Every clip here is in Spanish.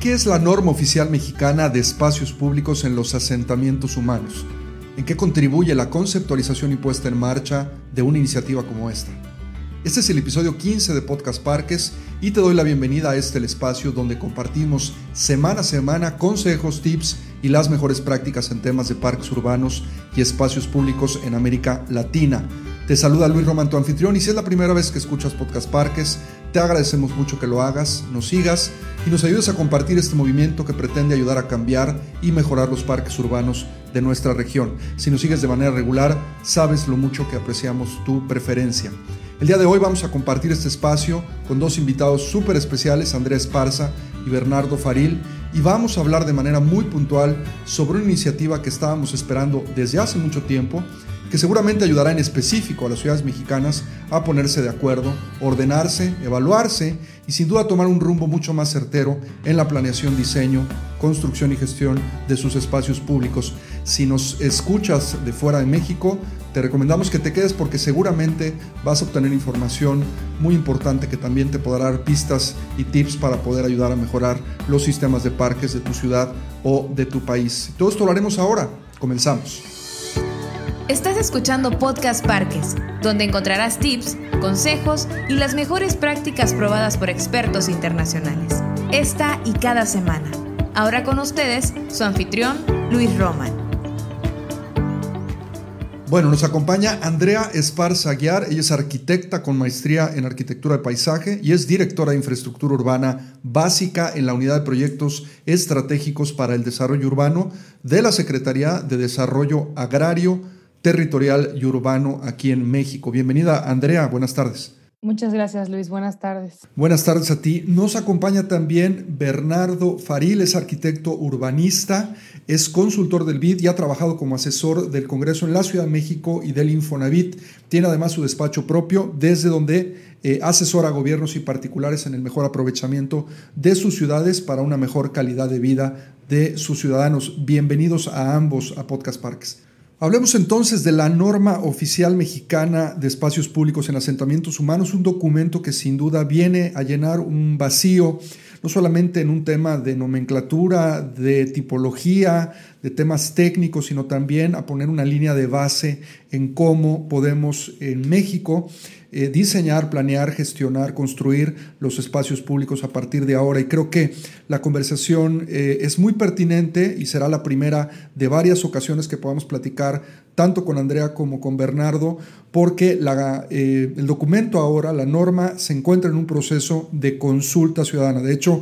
¿Qué es la norma oficial mexicana de espacios públicos en los asentamientos humanos? ¿En qué contribuye la conceptualización y puesta en marcha de una iniciativa como esta? Este es el episodio 15 de Podcast Parques y te doy la bienvenida a este espacio donde compartimos semana a semana consejos, tips y las mejores prácticas en temas de parques urbanos y espacios públicos en América Latina. Te saluda Luis Román, tu anfitrión, y si es la primera vez que escuchas Podcast Parques, te agradecemos mucho que lo hagas, nos sigas y nos ayudes a compartir este movimiento que pretende ayudar a cambiar y mejorar los parques urbanos de nuestra región. Si nos sigues de manera regular, sabes lo mucho que apreciamos tu preferencia. El día de hoy vamos a compartir este espacio con dos invitados súper especiales, Andrés Esparza y Bernardo Faril, y vamos a hablar de manera muy puntual sobre una iniciativa que estábamos esperando desde hace mucho tiempo que seguramente ayudará en específico a las ciudades mexicanas a ponerse de acuerdo, ordenarse, evaluarse y sin duda tomar un rumbo mucho más certero en la planeación, diseño, construcción y gestión de sus espacios públicos. Si nos escuchas de fuera de México, te recomendamos que te quedes porque seguramente vas a obtener información muy importante que también te podrá dar pistas y tips para poder ayudar a mejorar los sistemas de parques de tu ciudad o de tu país. Todo esto lo haremos ahora. Comenzamos. Estás escuchando Podcast Parques, donde encontrarás tips, consejos y las mejores prácticas probadas por expertos internacionales. Esta y cada semana. Ahora con ustedes, su anfitrión, Luis Roman. Bueno, nos acompaña Andrea Esparza Aguiar. Ella es arquitecta con maestría en arquitectura de paisaje y es directora de infraestructura urbana básica en la unidad de proyectos estratégicos para el desarrollo urbano de la Secretaría de Desarrollo Agrario territorial y urbano aquí en México. Bienvenida, Andrea. Buenas tardes. Muchas gracias, Luis. Buenas tardes. Buenas tardes a ti. Nos acompaña también Bernardo Faril, es arquitecto urbanista, es consultor del BID y ha trabajado como asesor del Congreso en la Ciudad de México y del Infonavit. Tiene además su despacho propio, desde donde eh, asesora a gobiernos y particulares en el mejor aprovechamiento de sus ciudades para una mejor calidad de vida de sus ciudadanos. Bienvenidos a ambos a Podcast Parks. Hablemos entonces de la norma oficial mexicana de espacios públicos en asentamientos humanos, un documento que sin duda viene a llenar un vacío, no solamente en un tema de nomenclatura, de tipología, de temas técnicos, sino también a poner una línea de base en cómo podemos en México eh, diseñar, planear, gestionar, construir los espacios públicos a partir de ahora. Y creo que la conversación eh, es muy pertinente y será la primera de varias ocasiones que podamos platicar tanto con Andrea como con Bernardo, porque eh, el documento ahora, la norma, se encuentra en un proceso de consulta ciudadana. De hecho,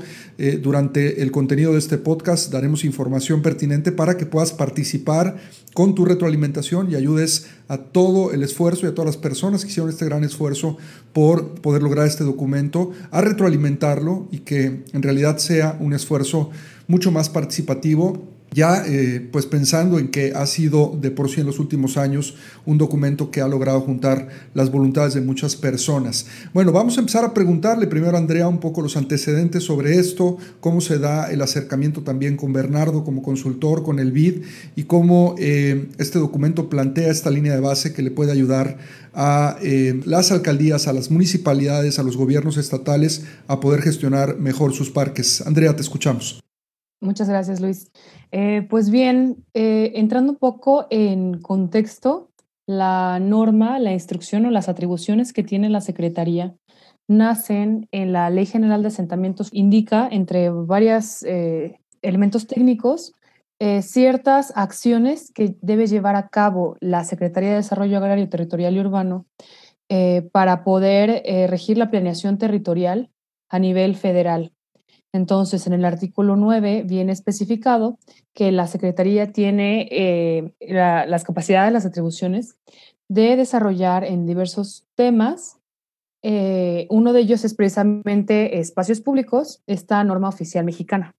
durante el contenido de este podcast daremos información pertinente para que puedas participar con tu retroalimentación y ayudes a todo el esfuerzo y a todas las personas que hicieron este gran esfuerzo por poder lograr este documento, a retroalimentarlo y que en realidad sea un esfuerzo mucho más participativo ya eh, pues pensando en que ha sido de por sí en los últimos años un documento que ha logrado juntar las voluntades de muchas personas. Bueno, vamos a empezar a preguntarle primero a Andrea un poco los antecedentes sobre esto, cómo se da el acercamiento también con Bernardo como consultor, con el BID y cómo eh, este documento plantea esta línea de base que le puede ayudar a eh, las alcaldías, a las municipalidades, a los gobiernos estatales a poder gestionar mejor sus parques. Andrea, te escuchamos. Muchas gracias, Luis. Eh, pues bien, eh, entrando un poco en contexto, la norma, la instrucción o las atribuciones que tiene la Secretaría nacen en la Ley General de Asentamientos, indica entre varios eh, elementos técnicos ciertas acciones que debe llevar a cabo la Secretaría de Desarrollo Agrario, Territorial y Urbano para poder regir la planeación territorial a nivel federal. Entonces, en el artículo 9 viene especificado que la Secretaría tiene eh, las capacidades, las atribuciones de desarrollar en diversos temas. Eh, uno de ellos es precisamente espacios públicos, esta norma oficial mexicana.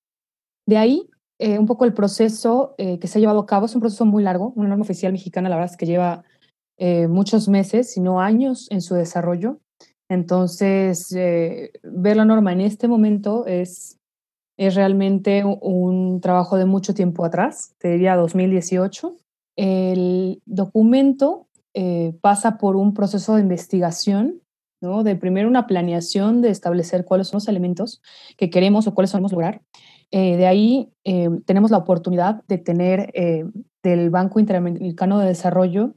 De ahí, eh, un poco el proceso que se ha llevado a cabo es un proceso muy largo. Una norma oficial mexicana, la verdad es que lleva muchos meses, si no años en su desarrollo. Entonces, eh, ver la norma en este momento es, es realmente un trabajo de mucho tiempo atrás, te diría 2018. El documento eh, pasa por un proceso de investigación, ¿no? de primero una planeación de establecer cuáles son los elementos que queremos o cuáles podemos lograr. de ahí tenemos la oportunidad de tener del Banco Interamericano de Desarrollo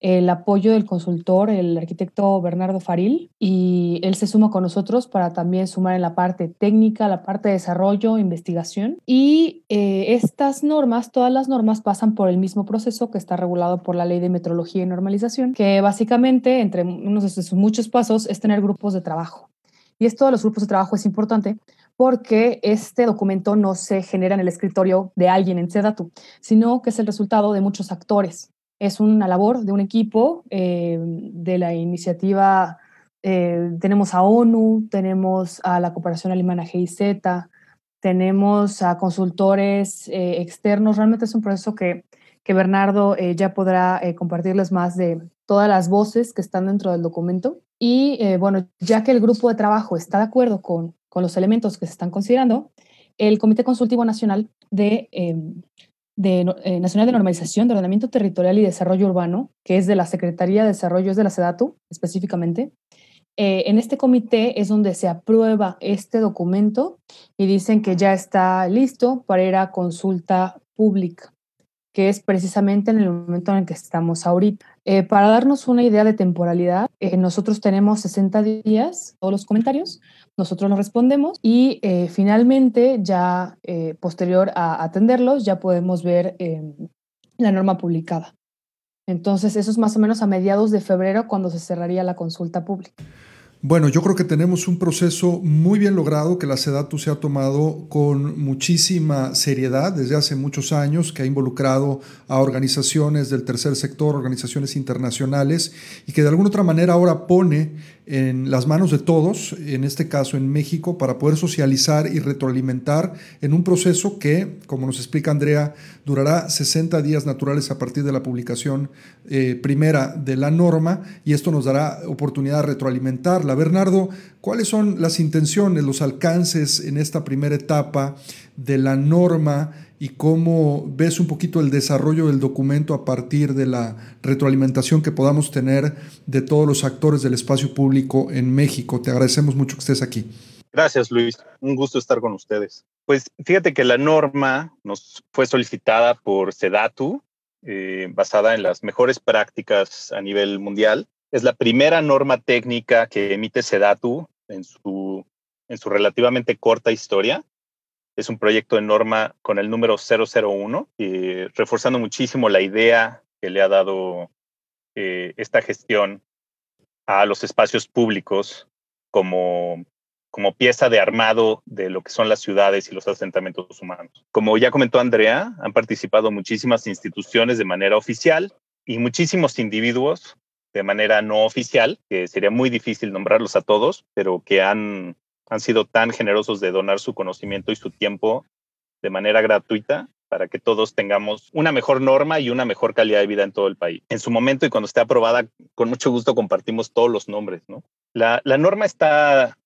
el apoyo del consultor, el arquitecto Bernardo Faril, y él se suma con nosotros para también sumar en la parte técnica, la parte de desarrollo, investigación. Y eh, estas normas, todas las normas pasan por el mismo proceso que está regulado por la Ley de Metrología y Normalización, que básicamente, entre unos de sus muchos pasos, es tener grupos de trabajo. Y esto de los grupos de trabajo es importante porque este documento no se genera en el escritorio de alguien en Sedatu, sino que es el resultado de muchos actores es una labor de un equipo eh, de la iniciativa. Eh, tenemos a ONU, tenemos a la cooperación alemana GIZ, tenemos a consultores eh, externos. Realmente es un proceso que, que Bernardo ya podrá compartirles más de todas las voces que están dentro del documento. Y bueno, ya que el grupo de trabajo está de acuerdo con, con los elementos que se están considerando, el Comité Consultivo Nacional de de, eh, Nacional de Normalización de Ordenamiento Territorial y Desarrollo Urbano, que es de la Secretaría de Desarrollo, es de la SEDATU específicamente. Eh, en este comité es donde se aprueba este documento y dicen que ya está listo para ir a consulta pública, que es precisamente en el momento en el que estamos ahorita. Eh, para darnos una idea de temporalidad, nosotros tenemos 60 días, todos los comentarios, nosotros lo respondemos y eh, finalmente ya eh, posterior a atenderlos ya podemos ver em, la norma publicada. Entonces eso es más o menos a mediados de febrero cuando se cerraría la consulta pública. Bueno, yo creo que tenemos un proceso muy bien logrado que la SEDATU se ha tomado con muchísima seriedad desde hace muchos años, que ha involucrado a organizaciones del tercer sector, organizaciones internacionales, y que de alguna otra manera ahora pone en las manos de todos, en este caso en México, para poder socializar y retroalimentar en un proceso que, como nos explica Andrea, durará 60 días naturales a partir de la publicación eh, primera de la norma y esto nos dará oportunidad de retroalimentarla. Bernardo, ¿cuáles son las intenciones, los alcances en esta primera etapa de la norma? Y cómo ves un poquito el desarrollo del documento a partir de la retroalimentación que podamos tener de todos los actores del espacio público en México. Te agradecemos mucho que estés aquí. Gracias, Luis. Un gusto estar con ustedes. Pues fíjate que la norma nos fue solicitada por Sedatu, eh, basada en las mejores prácticas a nivel mundial. Es la primera norma técnica que emite Sedatu en su, en su relativamente corta historia es un proyecto de norma con el número 001, y reforzando muchísimo la idea que le ha dado eh, esta gestión a los espacios públicos como, como pieza de armado de lo que son las ciudades y los asentamientos humanos. Como ya comentó Andrea, han participado muchísimas instituciones de manera oficial y muchísimos individuos de manera no oficial, que sería muy difícil nombrarlos a todos, pero que han han sido tan generosos de donar su conocimiento y su tiempo de manera gratuita para que todos tengamos una mejor norma y una mejor calidad de vida en todo el país. En su momento y cuando esté aprobada, con mucho gusto compartimos todos los nombres. ¿no? La, norma está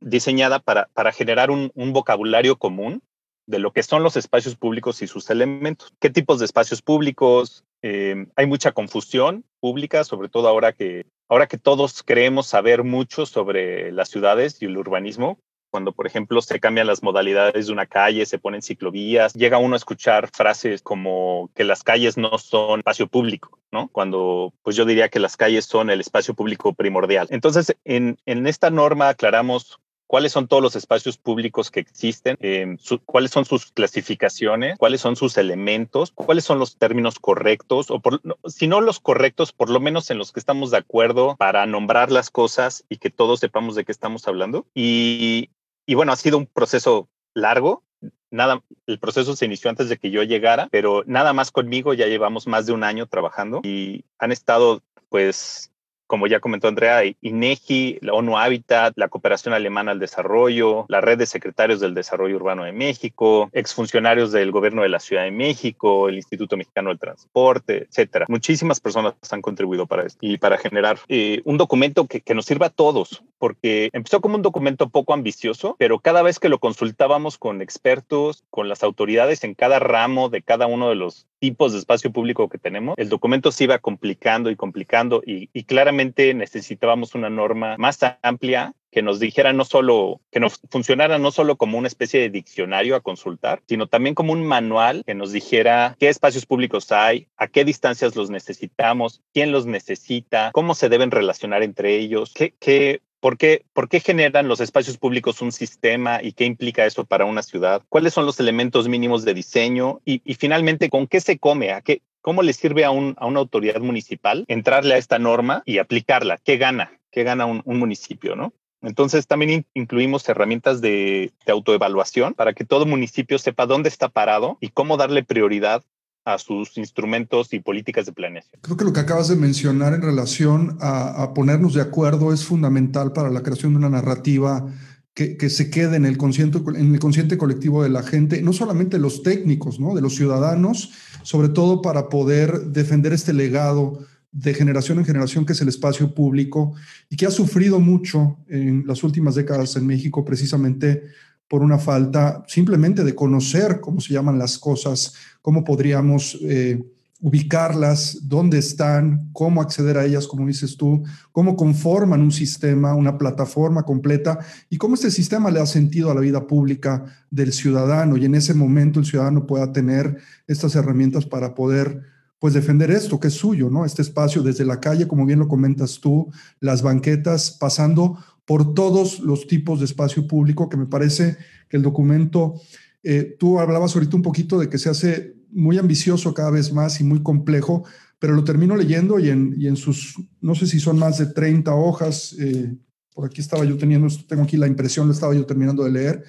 diseñada para, para generar un, vocabulario común de lo que son los espacios públicos y sus elementos. ¿Qué tipos de espacios públicos? Eh, hay mucha confusión pública, sobre todo ahora que ahora que todos creemos saber mucho sobre las ciudades y el urbanismo, cuando, por ejemplo, se cambian las modalidades de una calle, se ponen ciclovías, llega uno a escuchar frases como que las calles no son espacio público, ¿no? Cuando, pues yo diría que las calles son el espacio público primordial. Entonces, en, en esta norma aclaramos cuáles son todos los espacios públicos que existen, em, cuáles son sus clasificaciones, cuáles son sus elementos, cuáles son los términos correctos, o por, si no los correctos, por lo menos en los que estamos de acuerdo para nombrar las cosas y que todos sepamos de qué estamos hablando. Y, y bueno, ha sido un proceso largo. Nada, el proceso se inició antes de que yo llegara, pero nada más conmigo. Ya llevamos más de un año trabajando y han estado pues como ya comentó Andrea, INEGI, la ONU Habitat, la Cooperación Alemana al Desarrollo, la Red de Secretarios del Desarrollo Urbano de México, exfuncionarios del Gobierno de la Ciudad de México, el Instituto Mexicano del Transporte, etcétera. Muchísimas personas han contribuido para esto y para generar eh, un documento que nos sirva a todos, porque empezó como un documento poco ambicioso, pero cada vez que lo consultábamos con expertos, con las autoridades en cada ramo de cada uno de los tipos de espacio público que tenemos, el documento se iba complicando y complicando y, claramente necesitábamos una norma más amplia que nos dijera no solo, que nos funcionara no solo como una especie de diccionario a consultar, sino también como un manual que nos dijera qué espacios públicos hay, a qué distancias los necesitamos, quién los necesita, cómo se deben relacionar entre ellos, qué, qué ¿Por qué, ¿Por qué, generan los espacios públicos un sistema y qué implica eso para una ciudad? ¿Cuáles son los elementos mínimos de diseño? Y, finalmente, ¿con qué se come? ¿A qué, ¿Cómo le sirve a, un, a, una autoridad municipal entrarle a esta norma y aplicarla? ¿Qué gana? ¿Qué gana un, un municipio? ¿no? Entonces también incluimos herramientas de, de, autoevaluación para que todo municipio sepa dónde está parado y cómo darle prioridad a sus instrumentos y políticas de planeación. Creo que lo que acabas de mencionar en relación a, ponernos de acuerdo es fundamental para la creación de una narrativa que, que, se quede en el, consciente, en el consciente colectivo de la gente, no solamente los técnicos, ¿no? de los ciudadanos, sobre todo para poder defender este legado de generación en generación, que es el espacio público, y que ha sufrido mucho en las últimas décadas en México precisamente por una falta simplemente de conocer cómo se llaman las cosas, cómo podríamos eh, ubicarlas, dónde están, cómo acceder a ellas, como dices tú, cómo conforman un sistema, una plataforma completa y cómo este sistema le da sentido a la vida pública del ciudadano y en ese momento el ciudadano pueda tener estas herramientas para poder pues defender esto que es suyo, ¿no? Este espacio desde la calle, como bien lo comentas tú, las banquetas, pasando por todos los tipos de espacio público, que me parece que el documento, eh, tú hablabas ahorita un poquito de que se hace muy ambicioso cada vez más y muy complejo, pero lo termino leyendo y en, y en sus, no sé si son más de 30 hojas, eh, por aquí estaba yo teniendo, tengo aquí la impresión, lo estaba yo terminando de leer,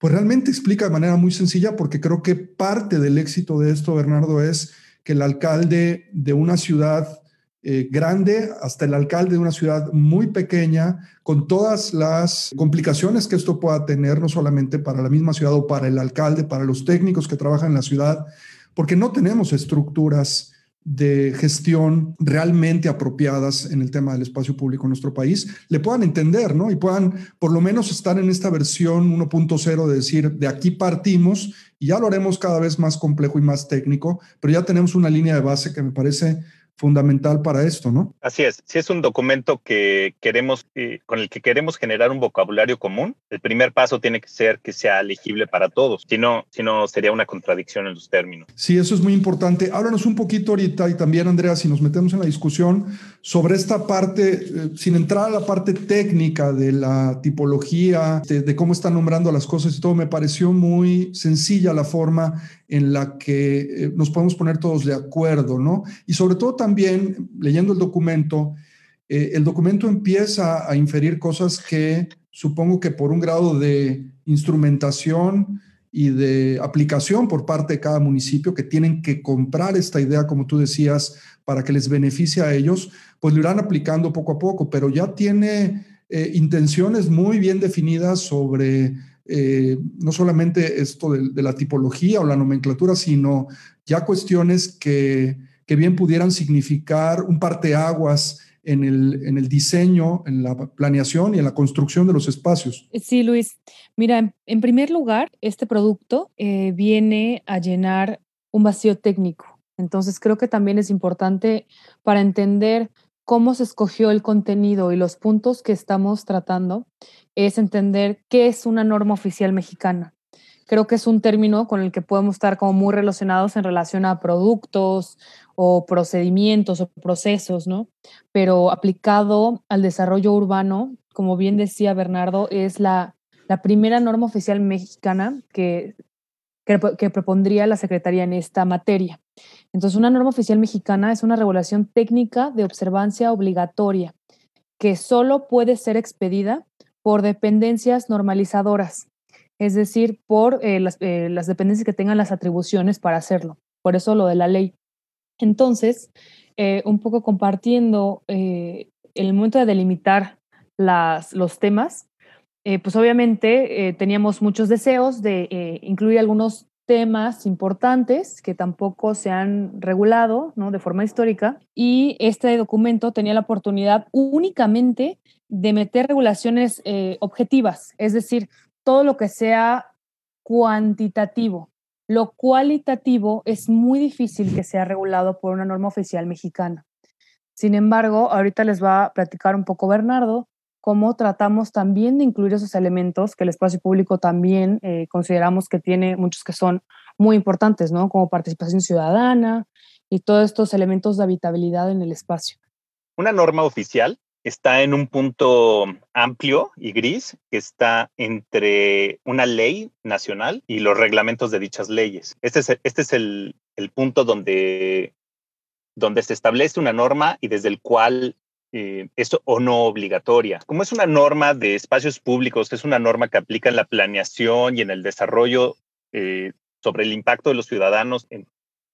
pues realmente explica de manera muy sencilla, porque creo que parte del éxito de esto, Bernardo, es que el alcalde de una ciudad eh, grande hasta el alcalde de una ciudad muy pequeña, con todas las complicaciones que esto pueda tener, no solamente para la misma ciudad o para el alcalde, para los técnicos que trabajan en la ciudad, porque no tenemos estructuras de gestión realmente apropiadas en el tema del espacio público en nuestro país, le puedan entender, ¿no? Y puedan por lo menos estar en esta versión 1.0 de decir, de aquí partimos y ya lo haremos cada vez más complejo y más técnico, pero ya tenemos una línea de base que me parece fundamental para esto, ¿no? Así es. Si es un documento que queremos, eh, con el que queremos generar un vocabulario común, el primer paso tiene que ser que sea legible para todos. Si no, si no sería una contradicción en los términos. Sí, eso es muy importante. Háblanos un poquito ahorita y también, Andrea, si nos metemos en la discusión sobre esta parte, eh, sin entrar a la parte técnica de la tipología, de, cómo están nombrando las cosas y todo, me pareció muy sencilla la forma en la que eh, nos podemos poner todos de acuerdo, ¿no? Y sobre todo también, leyendo el documento, eh, el documento empieza a inferir cosas que supongo que por un grado de instrumentación y de aplicación por parte de cada municipio que tienen que comprar esta idea, como tú decías, para que les beneficie a ellos, pues lo irán aplicando poco a poco, pero ya tiene eh, intenciones muy bien definidas sobre eh, no solamente esto de, la tipología o la nomenclatura, sino ya cuestiones que, que bien pudieran significar un parteaguas en el, en el diseño, en la planeación y en la construcción de los espacios. Sí, Luis. Mira, en primer lugar, este producto eh, viene a llenar un vacío técnico. Entonces, creo que también es importante para entender cómo se escogió el contenido y los puntos que estamos tratando, es entender qué es una norma oficial mexicana. Creo que es un término con el que podemos estar como muy relacionados en relación a productos o procedimientos o procesos, ¿no? Pero aplicado al desarrollo urbano, como bien decía Bernardo, es la, la primera norma oficial mexicana que, que, propondría la Secretaría en esta materia. Entonces, una norma oficial mexicana es una regulación técnica de observancia obligatoria que solo puede ser expedida por dependencias normalizadoras, es decir, por eh, las, eh, las, dependencias que tengan las atribuciones para hacerlo. Por eso lo de la ley. Entonces, eh, un poco compartiendo el momento de delimitar las, los temas, pues obviamente teníamos muchos deseos de incluir algunos temas importantes que tampoco se han regulado ¿no? de forma histórica y este documento tenía la oportunidad únicamente de meter regulaciones eh, objetivas, es decir, todo lo que sea cuantitativo, lo cualitativo es muy difícil que sea regulado por una norma oficial mexicana. Sin embargo, ahorita les va a platicar un poco Bernardo cómo tratamos también de incluir esos elementos que el espacio público también eh, consideramos que tiene muchos que son muy importantes, ¿no? Como participación ciudadana y todos estos elementos de habitabilidad en el espacio. Una norma oficial está en un punto amplio y gris que está entre una ley nacional y los reglamentos de dichas leyes. Este es, este el, el punto donde se establece una norma y desde el cual eh, es o no obligatoria. Como es una norma de espacios públicos, es una norma que aplica en la planeación y en el desarrollo eh, sobre el impacto de los ciudadanos en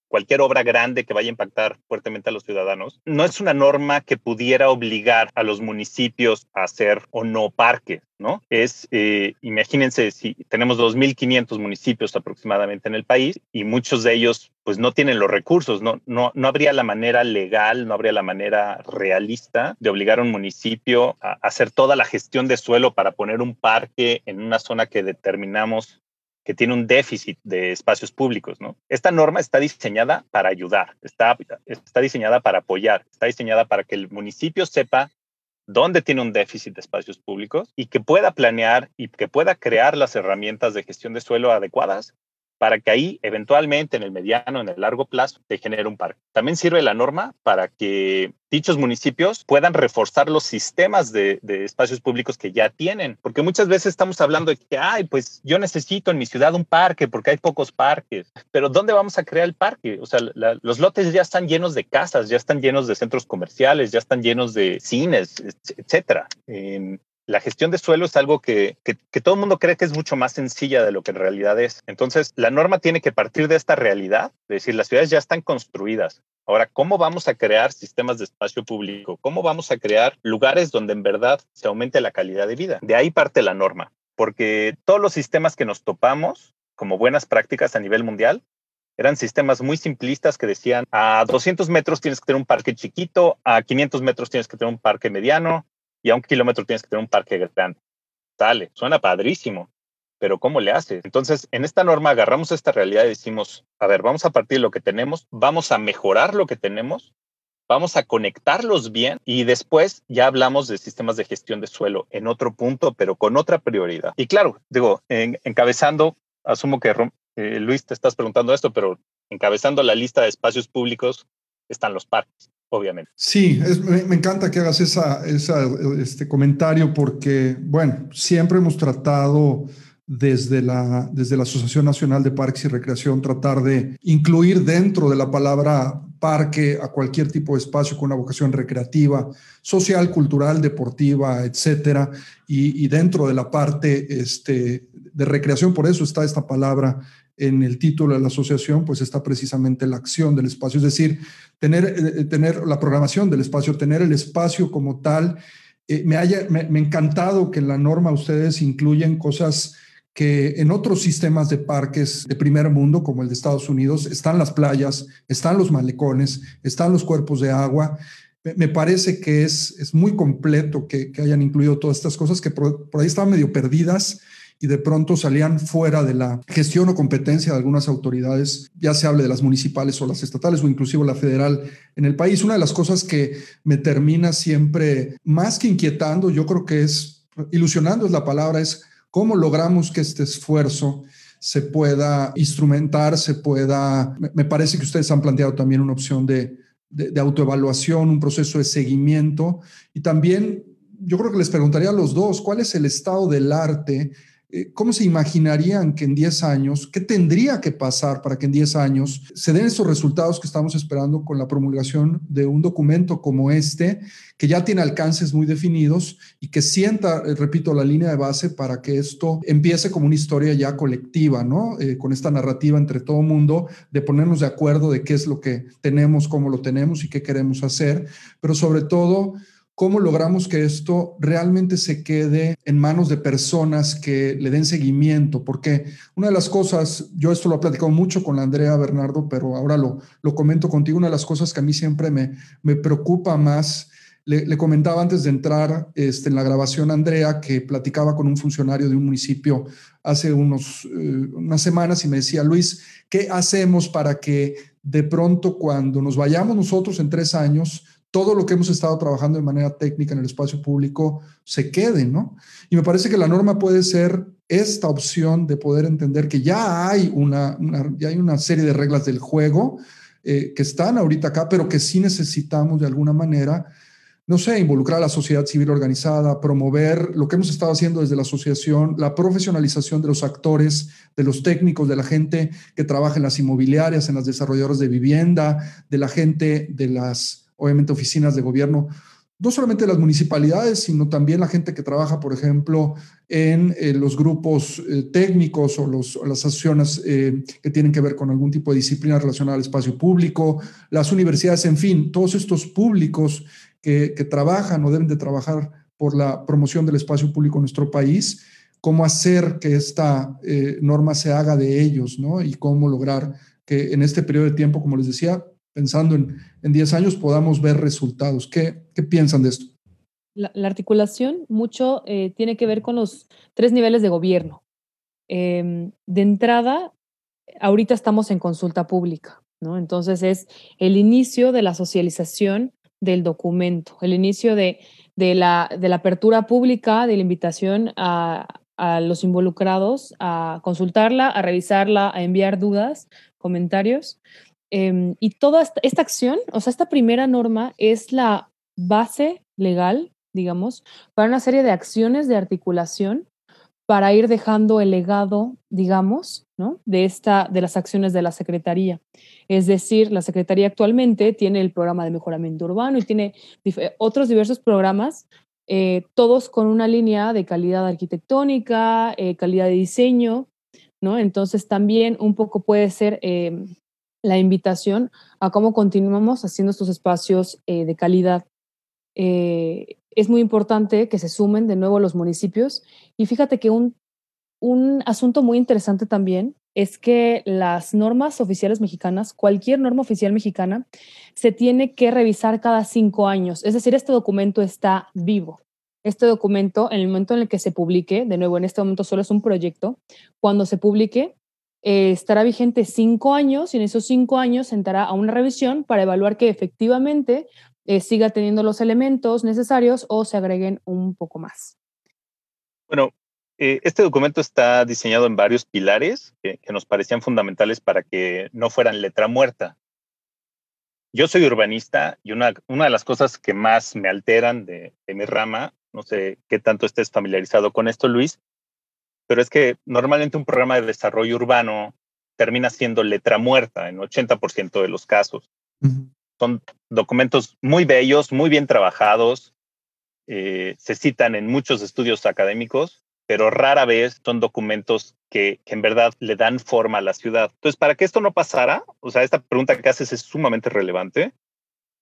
cualquier obra grande que vaya a impactar fuertemente a los ciudadanos, no es una norma que pudiera obligar a los municipios a hacer o no parques, ¿no? Es, eh, imagínense, si tenemos 2.500 municipios aproximadamente en el país y muchos de ellos pues no tienen los recursos, no, no, no habría la manera legal, no habría la manera realista de obligar a un municipio a hacer toda la gestión de suelo para poner un parque en una zona que determinamos que tiene un déficit de espacios públicos, ¿no? Esta norma está diseñada para ayudar, está, está diseñada para apoyar, está diseñada para que el municipio sepa dónde tiene un déficit de espacios públicos y que pueda planear y que pueda crear las herramientas de gestión de suelo adecuadas para que ahí eventualmente en el mediano, en el largo plazo, se genere un parque. También sirve la norma para que dichos municipios puedan reforzar los sistemas de, espacios públicos que ya tienen, porque muchas veces estamos hablando de que, ay, pues yo necesito en mi ciudad un parque porque hay pocos parques, pero ¿dónde vamos a crear el parque? O sea, los lotes ya están llenos de casas, ya están llenos de centros comerciales, ya están llenos de cines, etcétera la gestión de suelo es algo que, todo el mundo cree que es mucho más sencilla de lo que en realidad es. Entonces, la norma tiene que partir de esta realidad, es decir, las ciudades ya están construidas. Ahora, ¿cómo vamos a crear sistemas de espacio público? ¿Cómo vamos a crear lugares donde en verdad se aumente la calidad de vida? De ahí parte la norma, porque todos los sistemas que nos topamos como buenas prácticas a nivel mundial eran sistemas muy simplistas que decían a 200 metros tienes que tener un parque chiquito, a 500 metros tienes que tener un parque mediano, y a un kilómetro tienes que tener un parque grande. Sale, suena padrísimo, pero ¿cómo le haces? Entonces, en esta norma agarramos esta realidad y decimos, a ver, vamos a partir de lo que tenemos, vamos a mejorar lo que tenemos, vamos a conectarlos bien y después ya hablamos de sistemas de gestión de suelo en otro punto, pero con otra prioridad. Y claro, digo, encabezando, asumo que eh, Luis te estás preguntando esto, pero encabezando la lista de espacios públicos están los parques obviamente. Sí, me, encanta que hagas esa, este comentario porque, bueno, siempre hemos tratado desde la, desde la Asociación Nacional de Parques y Recreación tratar de incluir dentro de la palabra parque a cualquier tipo de espacio con una vocación recreativa, social, cultural, deportiva, etcétera, y, y dentro de la parte este, de recreación, por eso está esta palabra en el título de la asociación, pues está precisamente la acción del espacio, es decir, tener, eh, tener la programación del espacio, tener el espacio como tal. Eh, me, haya, me, ha encantado que en la norma ustedes incluyen cosas que en otros sistemas de parques de primer mundo, como el de Estados Unidos, están las playas, están los malecones, están los cuerpos de agua. Me parece que es, es muy completo que, que hayan incluido todas estas cosas que por, por ahí estaban medio perdidas y de pronto salían fuera de la gestión o competencia de algunas autoridades, ya se hable de las municipales o las estatales o inclusive la federal en el país. Una de las cosas que me termina siempre más que inquietando, yo creo que es, ilusionando es la palabra, es cómo logramos que este esfuerzo se pueda instrumentar, se pueda, me parece que ustedes han planteado también una opción de, de, de autoevaluación, un proceso de seguimiento y también yo creo que les preguntaría a los dos, ¿cuál es el estado del arte ¿Cómo se imaginarían que en 10 años, qué tendría que pasar para que en 10 años se den estos resultados que estamos esperando con la promulgación de un documento como este, que ya tiene alcances muy definidos y que sienta, eh, repito, la línea de base para que esto empiece como una historia ya colectiva, ¿no? Eh, con esta narrativa entre todo mundo de ponernos de acuerdo de qué es lo que tenemos, cómo lo tenemos y qué queremos hacer, pero sobre todo ¿Cómo logramos que esto realmente se quede en manos de personas que le den seguimiento? Porque una de las cosas, yo esto lo he platicado mucho con Andrea Bernardo, pero ahora lo, lo comento contigo, una de las cosas que a mí siempre me, me preocupa más, le, comentaba antes de entrar este, en la grabación Andrea que platicaba con un funcionario de un municipio hace unos, eh, unas semanas y me decía, Luis, ¿qué hacemos para que de pronto cuando nos vayamos nosotros en tres años, todo lo que hemos estado trabajando de manera técnica en el espacio público se quede, ¿no? Y me parece que la norma puede ser esta opción de poder entender que ya hay una, ya hay una serie de reglas del juego eh, que están ahorita acá, pero que sí necesitamos de alguna manera no sé, involucrar a la sociedad civil organizada, promover lo que hemos estado haciendo desde la asociación, la profesionalización de los actores, de los técnicos, de la gente que trabaja en las inmobiliarias, en las desarrolladoras de vivienda, de la gente de las, obviamente, oficinas de gobierno, no solamente las municipalidades, sino también la gente que trabaja, por ejemplo, en eh, los grupos eh, técnicos o, las asociaciones eh, que tienen que ver con algún tipo de disciplina relacionada al espacio público, las universidades, en fin, todos estos públicos que, trabajan o deben de trabajar por la promoción del espacio público en nuestro país, cómo hacer que esta norma se haga de ellos, ¿no? Y cómo lograr que en este periodo de tiempo, como les decía, pensando en, en 10 años, podamos ver resultados. ¿Qué, qué piensan de esto? La, articulación mucho eh, tiene que ver con los tres niveles de gobierno. Em, de entrada, ahorita estamos en consulta pública, ¿no? Entonces es el inicio de la socialización del documento, el inicio de, la, de la, apertura pública, de la invitación a, los involucrados a consultarla, a revisarla, a enviar dudas, comentarios. Em, y toda esta, acción, o sea, esta primera norma es la base legal, digamos, para una serie de acciones de articulación para ir dejando el legado, digamos, ¿no? de, esta, de las acciones de la Secretaría. Es decir, la Secretaría actualmente tiene el programa de mejoramiento urbano y tiene otros diversos programas, eh, todos con una línea de calidad arquitectónica, eh, calidad de diseño, ¿no? Entonces también un poco puede ser eh, la invitación a cómo continuamos haciendo estos espacios de calidad es muy importante que se sumen de nuevo los municipios. Y fíjate que un, un asunto muy interesante también es que las normas oficiales mexicanas, cualquier norma oficial mexicana, se tiene que revisar cada cinco años. Es decir, este documento está vivo. Este documento, en el momento en el que se publique, de nuevo, en este momento solo es un proyecto, cuando se publique, eh, estará vigente cinco años y en esos cinco años entrará a una revisión para evaluar que efectivamente eh, siga teniendo los elementos necesarios o se agreguen un poco más. Bueno, eh, este documento está diseñado en varios pilares que, nos parecían fundamentales para que no fueran letra muerta. Yo soy urbanista y una, una de las cosas que más me alteran de, de mi rama, no sé qué tanto estés familiarizado con esto, Luis, pero es que normalmente un programa de desarrollo urbano termina siendo letra muerta en 80% de los casos. Son documentos muy bellos, muy bien trabajados, eh, se citan en muchos estudios académicos, pero rara vez son documentos que, en verdad le dan forma a la ciudad. Entonces, para que esto no pasara, o sea, esta pregunta que haces es sumamente relevante,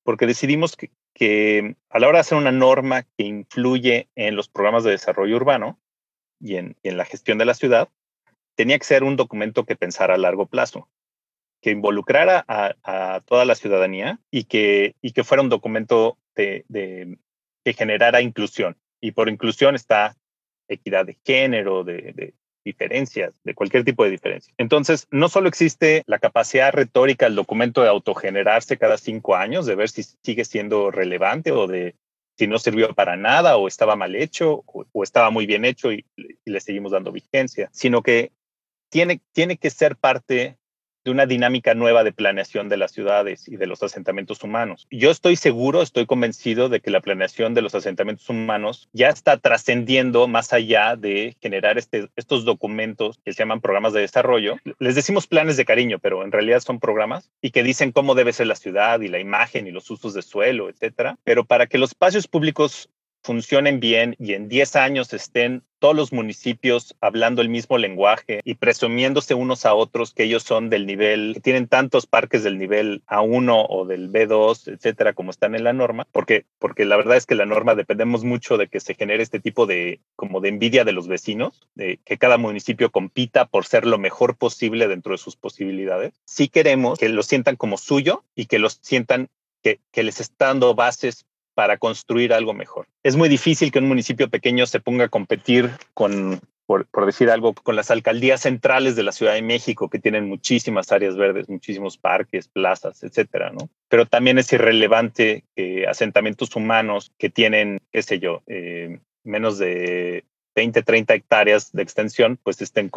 porque decidimos que, a la hora de hacer una norma que influye en los programas de desarrollo urbano y en la gestión de la ciudad, tenía que ser un documento que pensara a largo plazo que involucrara a, toda la ciudadanía y que, y que fuera un documento de, que generara inclusión. Y por inclusión está equidad de género, de, diferencias, de cualquier tipo de diferencia. Entonces, no solo existe la capacidad retórica del documento de autogenerarse cada cinco años, de ver si sigue siendo relevante o de si no sirvió para nada o estaba mal hecho o, estaba muy bien hecho y, y, le seguimos dando vigencia, sino que tiene, tiene que ser parte de una dinámica nueva de planeación de las ciudades y de los asentamientos humanos. Yo estoy seguro, estoy convencido de que la planeación de los asentamientos humanos ya está trascendiendo más allá de generar este, estos documentos que se llaman programas de desarrollo. Les decimos planes de cariño, pero en realidad son programas y que dicen cómo debe ser la ciudad y la imagen y los usos de suelo, etcétera. Pero para que los espacios públicos funcionen bien y en 10 años estén todos los municipios hablando el mismo lenguaje y presumiéndose unos a otros que ellos son del nivel, que tienen tantos parques del nivel A1 o del B2, etcétera, como están en la norma, porque, porque la verdad es que la norma dependemos mucho de que se genere este tipo de, como de envidia de los vecinos, de que cada municipio compita por ser lo mejor posible dentro de sus posibilidades. Si queremos que lo sientan como suyo y que los sientan que, que, les está dando bases para construir algo mejor. Es muy difícil que un municipio pequeño se ponga a competir con por, decir algo, con las alcaldías centrales de la Ciudad de México, que tienen muchísimas áreas verdes, muchísimos parques, plazas, etcétera, ¿no? Pero también es irrelevante que asentamientos humanos que tienen, qué sé yo, eh, menos de 20, 30 hectáreas de extensión, pues estén,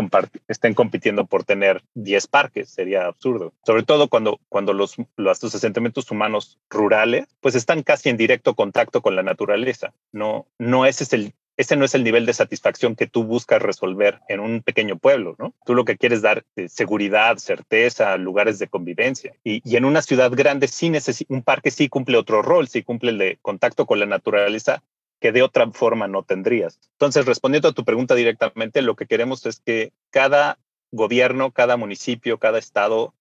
estén compitiendo por tener 10 parques. Sería absurdo. Sobre todo cuando, cuando los, los, asentamientos humanos rurales, pues están casi en directo contacto con la naturaleza. No, no ese es el, ese no es el nivel de satisfacción que tú buscas resolver en un pequeño pueblo, ¿no? Tú lo que quieres dar seguridad, certeza, lugares de convivencia. Y, y en una ciudad grande sí un parque sí cumple otro rol, sí cumple el de contacto con la naturaleza, que de otra forma no tendrías. Entonces, respondiendo a tu pregunta directamente, lo que queremos es que cada gobierno, cada municipio, cada estado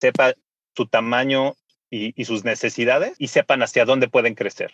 sepa su tamaño y, sus necesidades y sepan hacia dónde pueden crecer.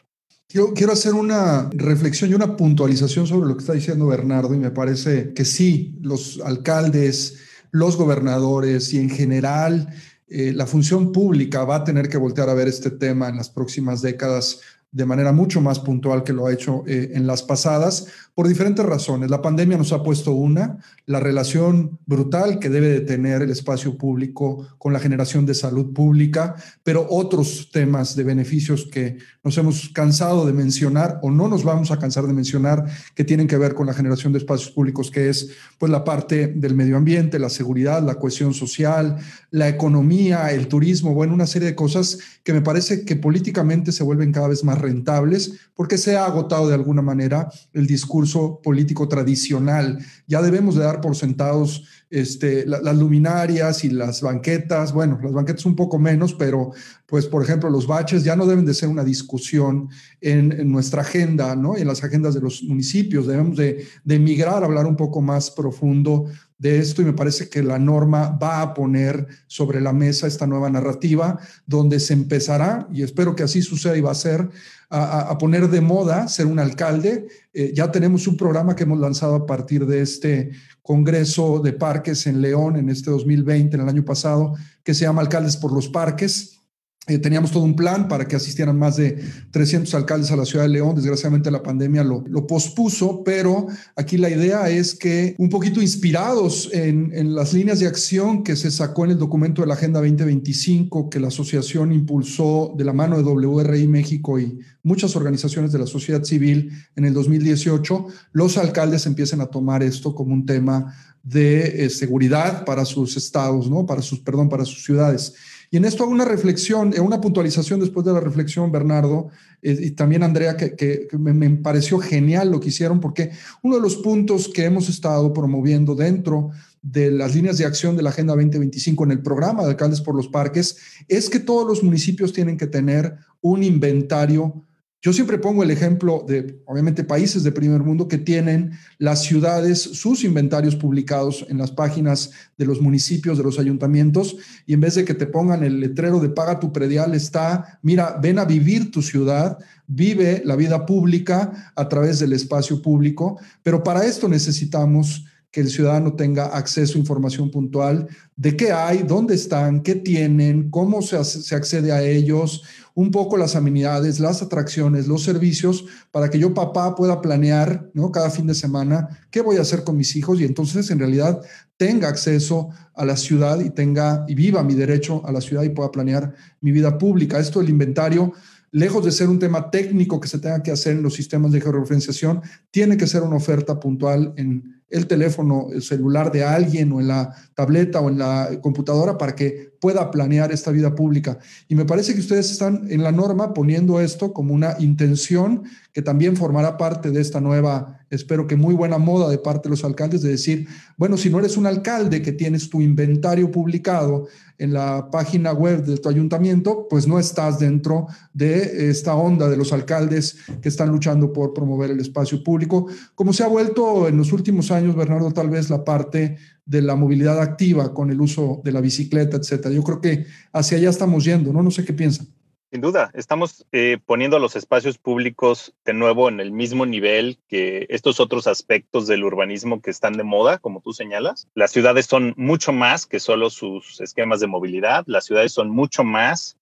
Quiero, quiero, hacer una reflexión y una puntualización sobre lo que está diciendo Bernardo y me parece que sí, los alcaldes, los gobernadores y en general eh, la función pública va a tener que voltear a ver este tema en las próximas décadas de manera mucho más puntual que lo ha hecho eh, en las pasadas, por diferentes razones. La pandemia nos ha puesto una, la relación brutal que debe de tener el espacio público con la generación de salud pública, pero otros temas de beneficios que nos hemos cansado de mencionar o no nos vamos a cansar de mencionar que tienen que ver con la generación de espacios públicos, que es pues la parte del medio ambiente, la seguridad, la cohesión social, la economía, el turismo, bueno, una serie de cosas que me parece que políticamente se vuelven cada vez más rentables porque se ha agotado de alguna manera el discurso político tradicional. Ya debemos de dar por sentados este, las luminarias y las banquetas, bueno, las banquetas un poco menos, pero pues por ejemplo los baches ya no deben de ser una discusión en, nuestra agenda, ¿no? En las agendas de los municipios, debemos de, de migrar a hablar un poco más profundo de esto y me parece que la norma va a poner sobre la mesa esta nueva narrativa donde se empezará, y espero que así suceda y va a ser, a, poner de moda ser un alcalde. Eh, ya tenemos un programa que hemos lanzado a partir de este Congreso de Parques en León en este 2020, en el año pasado, que se llama Alcaldes por los Parques eh, teníamos todo un plan para que asistieran más de 300 alcaldes a la ciudad de León. Desgraciadamente la pandemia lo, pospuso, pero aquí la idea es que un poquito inspirados en, en, las líneas de acción que se sacó en el documento de la Agenda 2025 que la asociación impulsó de la mano de WRI México y muchas organizaciones de la sociedad civil en el 2018, los alcaldes empiecen a tomar esto como un tema de eh, seguridad para sus estados, ¿no? Para sus, perdón, para sus ciudades. Y en esto hago una reflexión, eh, una puntualización después de la reflexión, Bernardo, eh, y también Andrea, que, me, pareció genial lo que hicieron, porque uno de los puntos que hemos estado promoviendo dentro de las líneas de acción de la Agenda 2025 en el programa de Alcaldes por los Parques es que todos los municipios tienen que tener un inventario yo siempre pongo el ejemplo de, obviamente, países de primer mundo que tienen las ciudades, sus inventarios publicados en las páginas de los municipios, de los ayuntamientos, y en vez de que te pongan el letrero de paga tu predial, está, mira, ven a vivir tu ciudad, vive la vida pública a través del espacio público, pero para esto necesitamos que el ciudadano tenga acceso a información puntual de qué hay, dónde están, qué tienen, cómo se, se, accede a ellos, un poco las amenidades, las atracciones, los servicios, para que yo papá pueda planear ¿no? cada fin de semana qué voy a hacer con mis hijos y entonces en realidad tenga acceso a la ciudad y tenga y viva mi derecho a la ciudad y pueda planear mi vida pública. Esto del inventario lejos de ser un tema técnico que se tenga que hacer en los sistemas de georreferenciación, tiene que ser una oferta puntual en el teléfono celular de alguien o en la tableta o en la computadora para que pueda planear esta vida pública. Y me parece que ustedes están en la norma poniendo esto como una intención que también formará parte de esta nueva, espero que muy buena moda de parte de los alcaldes de decir, bueno, si no eres un alcalde que tienes tu inventario publicado en la página web de tu ayuntamiento, pues no estás dentro de esta onda de los alcaldes que están luchando por promover el espacio público, como se ha vuelto en los últimos años, Bernardo, tal vez la parte de la movilidad activa con el uso de la bicicleta, etcétera. Yo creo que hacia allá estamos yendo, ¿no? No sé qué piensan. Sin duda, estamos eh, poniendo los espacios públicos de nuevo en el mismo nivel que estos otros aspectos del urbanismo que están de moda, como tú señalas. Las ciudades son mucho más que solo sus esquemas de movilidad, las ciudades son mucho más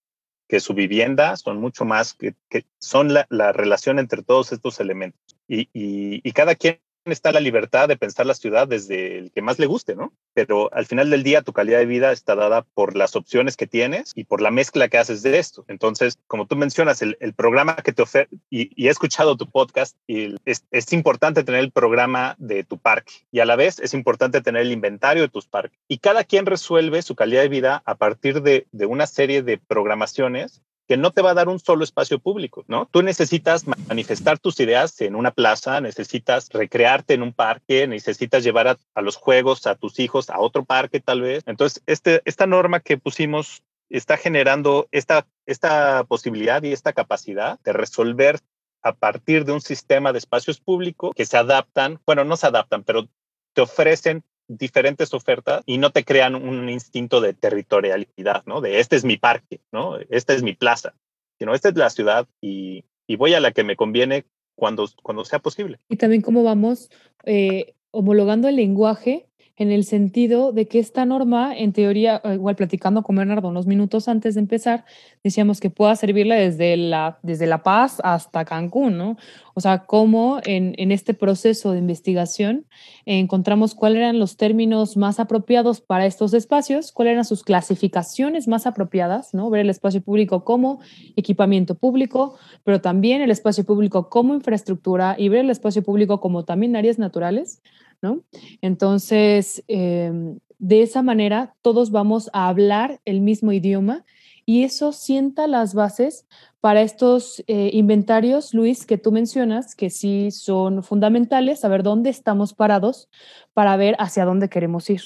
que su vivienda, son mucho más que, son la, relación entre todos estos elementos. Y, y cada quien está la libertad de pensar la ciudad desde el que más le guste, ¿no? Pero al final del día tu calidad de vida está dada por las opciones que tienes y por la mezcla que haces de esto. Entonces, como tú mencionas, el, programa que te ofrece, y, he escuchado tu podcast, es, importante tener el programa de tu parque y a la vez es importante tener el inventario de tus parques. Y cada quien resuelve su calidad de vida a partir de una serie de programaciones que no te va a dar un solo espacio público, ¿no? Tú necesitas manifestar tus ideas en una plaza, necesitas recrearte en un parque, necesitas llevar a, los juegos a tus hijos a otro parque tal vez. Entonces, este, esta norma que pusimos está generando esta, esta posibilidad y esta capacidad de resolver a partir de un sistema de espacios públicos que se adaptan, bueno, no se adaptan, pero te ofrecen diferentes ofertas y no te crean un instinto de territorialidad, ¿no? De este es mi parque, ¿no? Esta es mi plaza, sino esta es la ciudad y, y voy a la que me conviene cuando, cuando sea posible. Y también cómo vamos eh, homologando el lenguaje en el sentido de que esta norma, en teoría, eh, igual platicando con Bernardo unos minutos antes de empezar, decíamos que pueda servirle desde La, desde la Paz hasta Cancún, ¿no? O sea, cómo en, en este proceso de investigación encontramos cuáles eran los términos más apropiados para estos espacios, cuáles eran sus clasificaciones más apropiadas, ¿no? Ver el espacio público como equipamiento público, pero también el espacio público como infraestructura y ver el espacio público como también áreas naturales ¿no? Entonces, em, de esa manera, todos vamos a hablar el mismo idioma y eso sienta las bases para estos eh, inventarios, Luis, que tú mencionas, que sí son fundamentales, saber dónde estamos parados para ver hacia dónde queremos ir.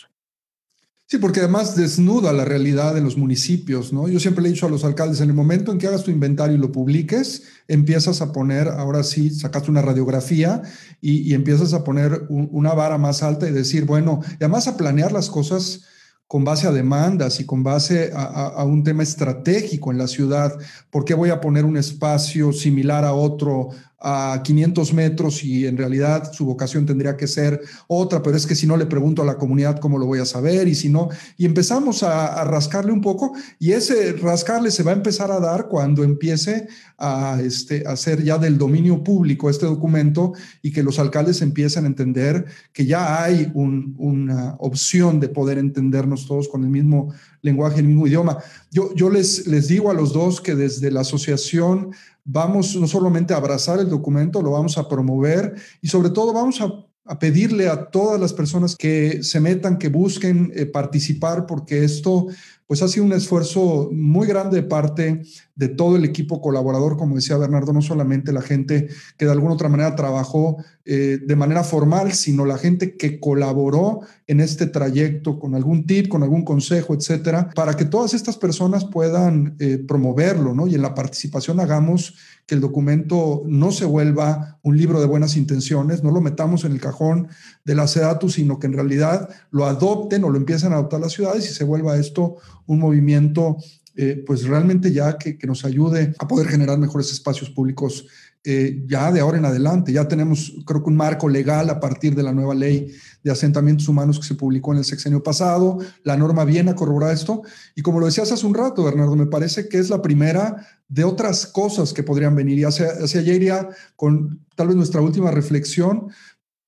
Sí, porque además desnuda la realidad de los municipios, ¿no? Yo siempre le he dicho a los alcaldes, en el momento en que hagas tu inventario y lo publiques, empiezas a poner, ahora sí, sacaste una radiografía y, empiezas a poner una vara más alta y decir, bueno, y además a planear las cosas con base a demandas y con base a, un tema estratégico en la ciudad. ¿Por qué voy a poner un espacio similar a otro a 500 metros y en realidad su vocación tendría que ser otra, pero es que si no le pregunto a la comunidad cómo lo voy a saber y si no, y empezamos a, rascarle un poco y ese rascarle se va a empezar a dar cuando empiece a, este, hacer ya del dominio público este documento y que los alcaldes empiecen a entender que ya hay una opción de poder entendernos todos con el mismo lenguaje, el mismo idioma. Yo, yo les, les digo a los dos que desde la asociación vamos no solamente a abrazar el documento, lo vamos a promover y sobre todo vamos a, pedirle a todas las personas que se metan, que busquen eh, participar, porque esto pues ha sido un esfuerzo muy grande de parte de todo el equipo colaborador, como decía Bernardo, no solamente la gente que de alguna otra manera trabajó eh, de manera formal, sino la gente que colaboró en este trayecto con algún tip, con algún consejo, etcétera, para que todas estas personas puedan eh, promoverlo, ¿no? Y en la participación hagamos que el documento no se vuelva un libro de buenas intenciones, no lo metamos en el cajón de la SEDATU, sino que en realidad lo adopten o lo empiecen a adoptar las ciudades y se vuelva esto un movimiento eh, pues realmente ya que, nos ayude a poder generar mejores espacios públicos eh, ya de ahora en adelante. Ya tenemos, creo que un marco legal a partir de la nueva ley de asentamientos humanos que se publicó en el sexenio pasado. La norma viene a corroborar esto. Y como lo decías hace un rato, Bernardo, me parece que es la primera de otras cosas que podrían venir. Y hacia, hacia allá iría con tal vez nuestra última reflexión,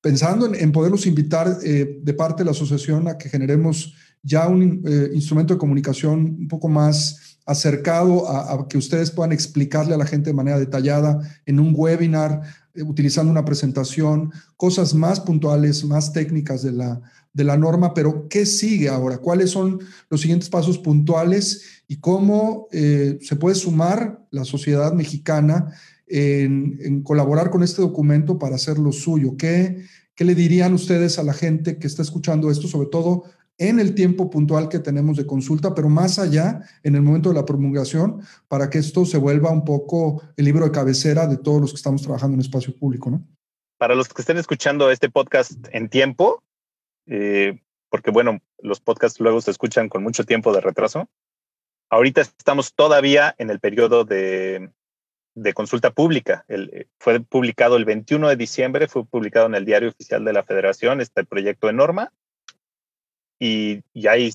pensando en, poderlos invitar eh, de parte de la asociación a que generemos ya un eh, instrumento de comunicación un poco más acercado a, que ustedes puedan explicarle a la gente de manera detallada en un webinar, eh, utilizando una presentación, cosas más puntuales, más técnicas de la, de la norma, pero ¿qué sigue ahora? ¿Cuáles son los siguientes pasos puntuales y cómo eh, se puede sumar la sociedad mexicana en, en, colaborar con este documento para hacerlo suyo? ¿Qué, ¿Qué le dirían ustedes a la gente que está escuchando esto, sobre todo en el tiempo puntual que tenemos de consulta, pero más allá, en el momento de la promulgación, para que esto se vuelva un poco el libro de cabecera de todos los que estamos trabajando en espacio público, ¿no? Para los que estén escuchando este podcast en tiempo, eh, porque bueno, los podcasts luego se escuchan con mucho tiempo de retraso. Ahorita estamos todavía en el periodo de, de consulta pública. El, fue publicado el 21 de diciembre, fue publicado en el Diario Oficial de la Federación este proyecto de norma y, y ahí,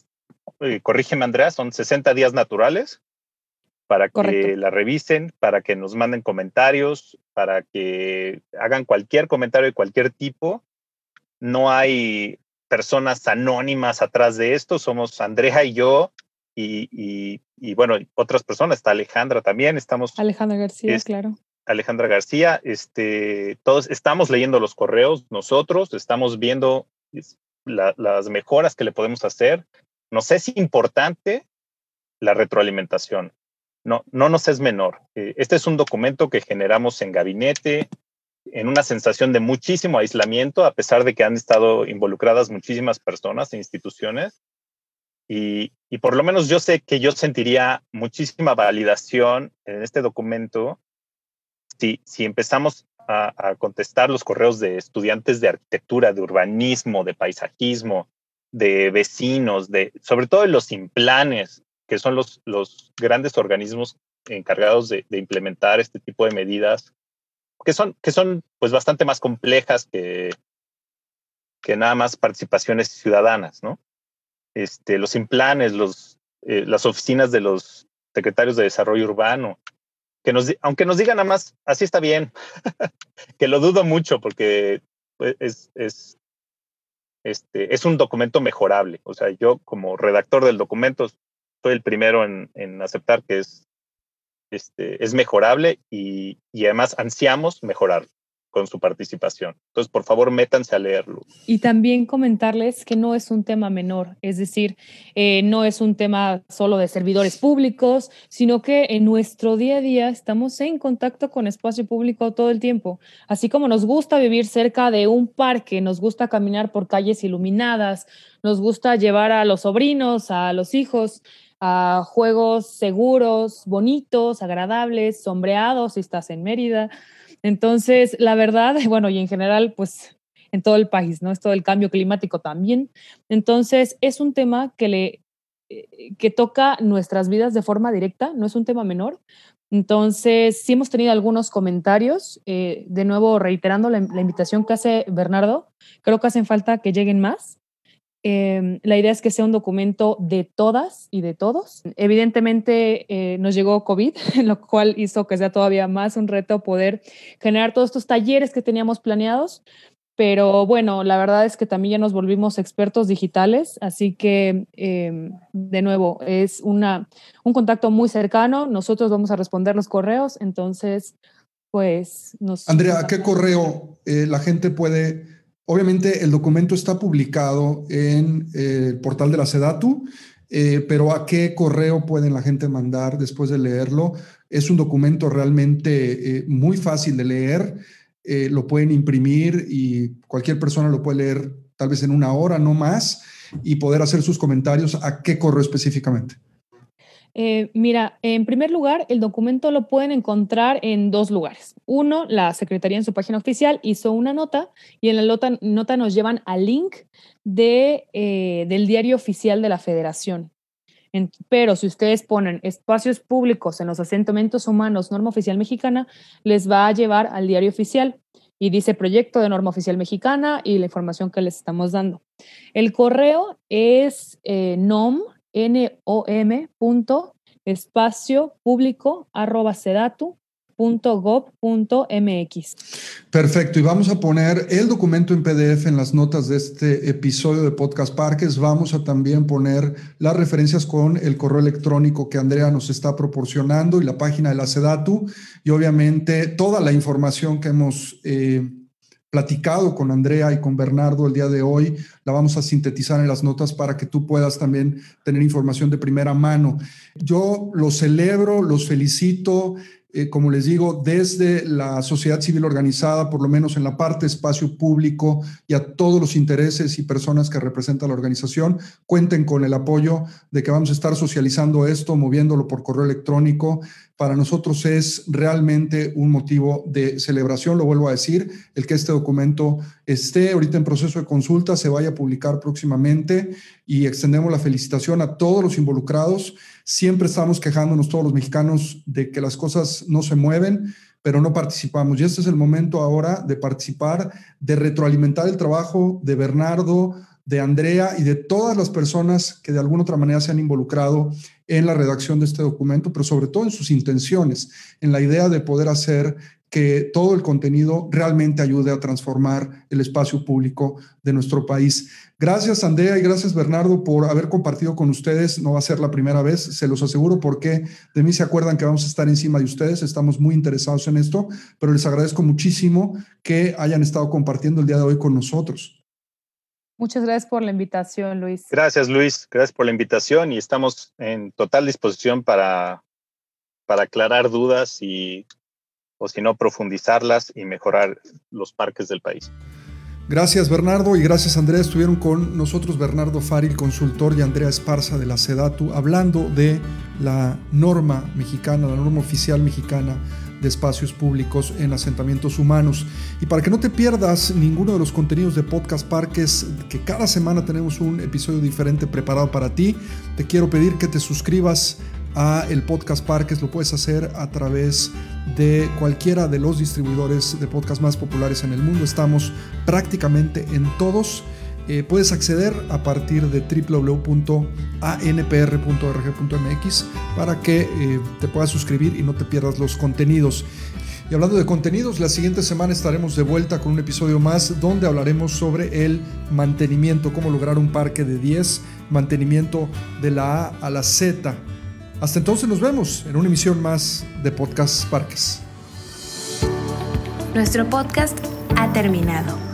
eh, corrígeme Andrea, son 60 días naturales para que la revisen, para que nos manden comentarios, para que hagan cualquier comentario de cualquier tipo no hay personas anónimas atrás de esto, somos Andrea y yo y, bueno, otras personas, está Alejandra también, estamos... Alejandra García, claro. Alejandra García, este, todos estamos leyendo los correos, nosotros estamos viendo las mejoras que le podemos hacer. Nos es importante la retroalimentación. No, no nos es menor. Eh, este es un documento que generamos en gabinete, en una sensación de muchísimo aislamiento, a pesar de que han estado involucradas muchísimas personas e instituciones. Y, y, por lo menos yo sé que yo sentiría muchísima validación en este documento si, si empezamos a, contestar los correos de estudiantes de arquitectura, de urbanismo, de paisajismo, de vecinos, de sobre todo de los implanes, que son los, los grandes organismos encargados de, de implementar este tipo de medidas que son, que son pues bastante más complejas que, que nada más participaciones ciudadanas, ¿no? Este, los implanes, los, eh, las oficinas de los secretarios de desarrollo urbano, que nos, aunque nos digan nada más, así está bien, que lo dudo mucho porque pues, es, es, este, es un documento mejorable. O sea, yo como redactor del documento soy el primero en, en aceptar que es este, es mejorable y, además ansiamos mejorar con su participación. Entonces, por favor, métanse a leerlo. Y también comentarles que no es un tema menor, es decir, eh, no es un tema solo de servidores públicos, sino que en nuestro día a día estamos en contacto con espacio público todo el tiempo. Así como nos gusta vivir cerca de un parque, nos gusta caminar por calles iluminadas, nos gusta llevar a los sobrinos, a los hijos, a juegos seguros, bonitos, agradables, sombreados si estás en Mérida. Entonces, la verdad, bueno, y en general, pues en todo el país, ¿no? Es todo el cambio climático también. Entonces, es un tema que le eh, que toca nuestras vidas de forma directa, no es un tema menor. Entonces, sí hemos tenido algunos comentarios, eh, de nuevo reiterando la, la invitación que hace Bernardo, creo que hacen falta que lleguen más, Em, la idea es que sea un documento de todas y de todos. Evidentemente eh, nos llegó COVID, lo cual hizo que sea todavía más un reto poder generar todos estos talleres que teníamos planeados. Pero bueno, la verdad es que también ya nos volvimos expertos digitales, así que em, de nuevo es una, un contacto muy cercano. Nosotros vamos a responder los correos, entonces pues nos... Andrea, ¿a qué correo eh, la gente puede Obviamente el documento está publicado en eh, el portal de la SEDATU, eh, pero ¿a qué correo pueden la gente mandar después de leerlo? Es un documento realmente eh, muy fácil de leer, lo pueden imprimir y cualquier persona lo puede leer tal vez en una hora, no más, y poder hacer sus comentarios. ¿A qué correo específicamente? Eh, mira, en primer lugar, el documento lo pueden encontrar en dos lugares. Uno, la Secretaría en su página oficial hizo una nota y en la nota, nos llevan al link de, eh, del diario oficial de la Federación. pero si ustedes ponen espacios públicos en los asentamientos humanos, norma oficial mexicana, les va a llevar al diario oficial y dice proyecto de norma oficial mexicana y la información que les estamos dando. El correo es eh, nom nom punto espacio público arroba sedatu .gov.mx. Perfecto, y vamos a poner el documento en PDF en las notas de este episodio de Podcast Parques. Vamos a también poner las referencias con el correo electrónico que Andrea nos está proporcionando y la página de la SEDATU y obviamente toda la información que hemos eh, platicado con Andrea y con Bernardo el día de hoy, la vamos a sintetizar en las notas para que tú puedas también tener información de primera mano. Yo los celebro, los felicito, eh, como les digo, desde la sociedad civil organizada, por lo menos en la parte espacio público y a todos los intereses y personas que representa la organización, cuenten con el apoyo de que vamos a estar socializando esto, moviéndolo por correo electrónico. Para nosotros es realmente un motivo de celebración, lo vuelvo a decir, el que este documento esté ahorita en proceso de consulta, se vaya a publicar próximamente y extendemos la felicitación a todos los involucrados Siempre estamos quejándonos todos los mexicanos de que las cosas no se mueven, pero no participamos. Y este es el momento ahora de participar, de retroalimentar el trabajo de Bernardo, de Andrea y de todas las personas que de alguna otra manera se han involucrado en la redacción de este documento, pero sobre todo en sus intenciones, en la idea de poder hacer que todo el contenido realmente ayude a transformar el espacio público de nuestro país. Gracias Andrea y gracias Bernardo por haber compartido con ustedes. No va a ser la primera vez, se los aseguro porque de mí se acuerdan que vamos a estar encima de ustedes. Estamos muy interesados en esto, pero les agradezco muchísimo que hayan estado compartiendo el día de hoy con nosotros. Muchas gracias por la invitación, Luis. Gracias, Luis. Gracias por la invitación y estamos en total disposición para, para aclarar dudas y o si no, profundizarlas y mejorar los parques del país. Gracias Bernardo y gracias Andrea. Estuvieron con nosotros Bernardo Faril, consultor, y Andrea Esparza de la SEDATU, hablando de la norma mexicana, la norma oficial mexicana de espacios públicos en asentamientos humanos. Y para que no te pierdas ninguno de los contenidos de Podcast Parques, que cada semana tenemos un episodio diferente preparado para ti, te quiero pedir que te suscribas a el Podcast Parques. Lo puedes hacer a través de cualquiera de los distribuidores de podcast más populares en el mundo. Estamos prácticamente en todos. Eh, puedes acceder a partir de www.anpr.org.mx para que eh, te puedas suscribir y no te pierdas los contenidos. Y hablando de contenidos, la siguiente semana estaremos de vuelta con un episodio más donde hablaremos sobre el mantenimiento, cómo lograr un parque de 10, mantenimiento de la A a la Z hasta entonces nos vemos en una emisión más de Podcast Parques. Nuestro podcast ha terminado.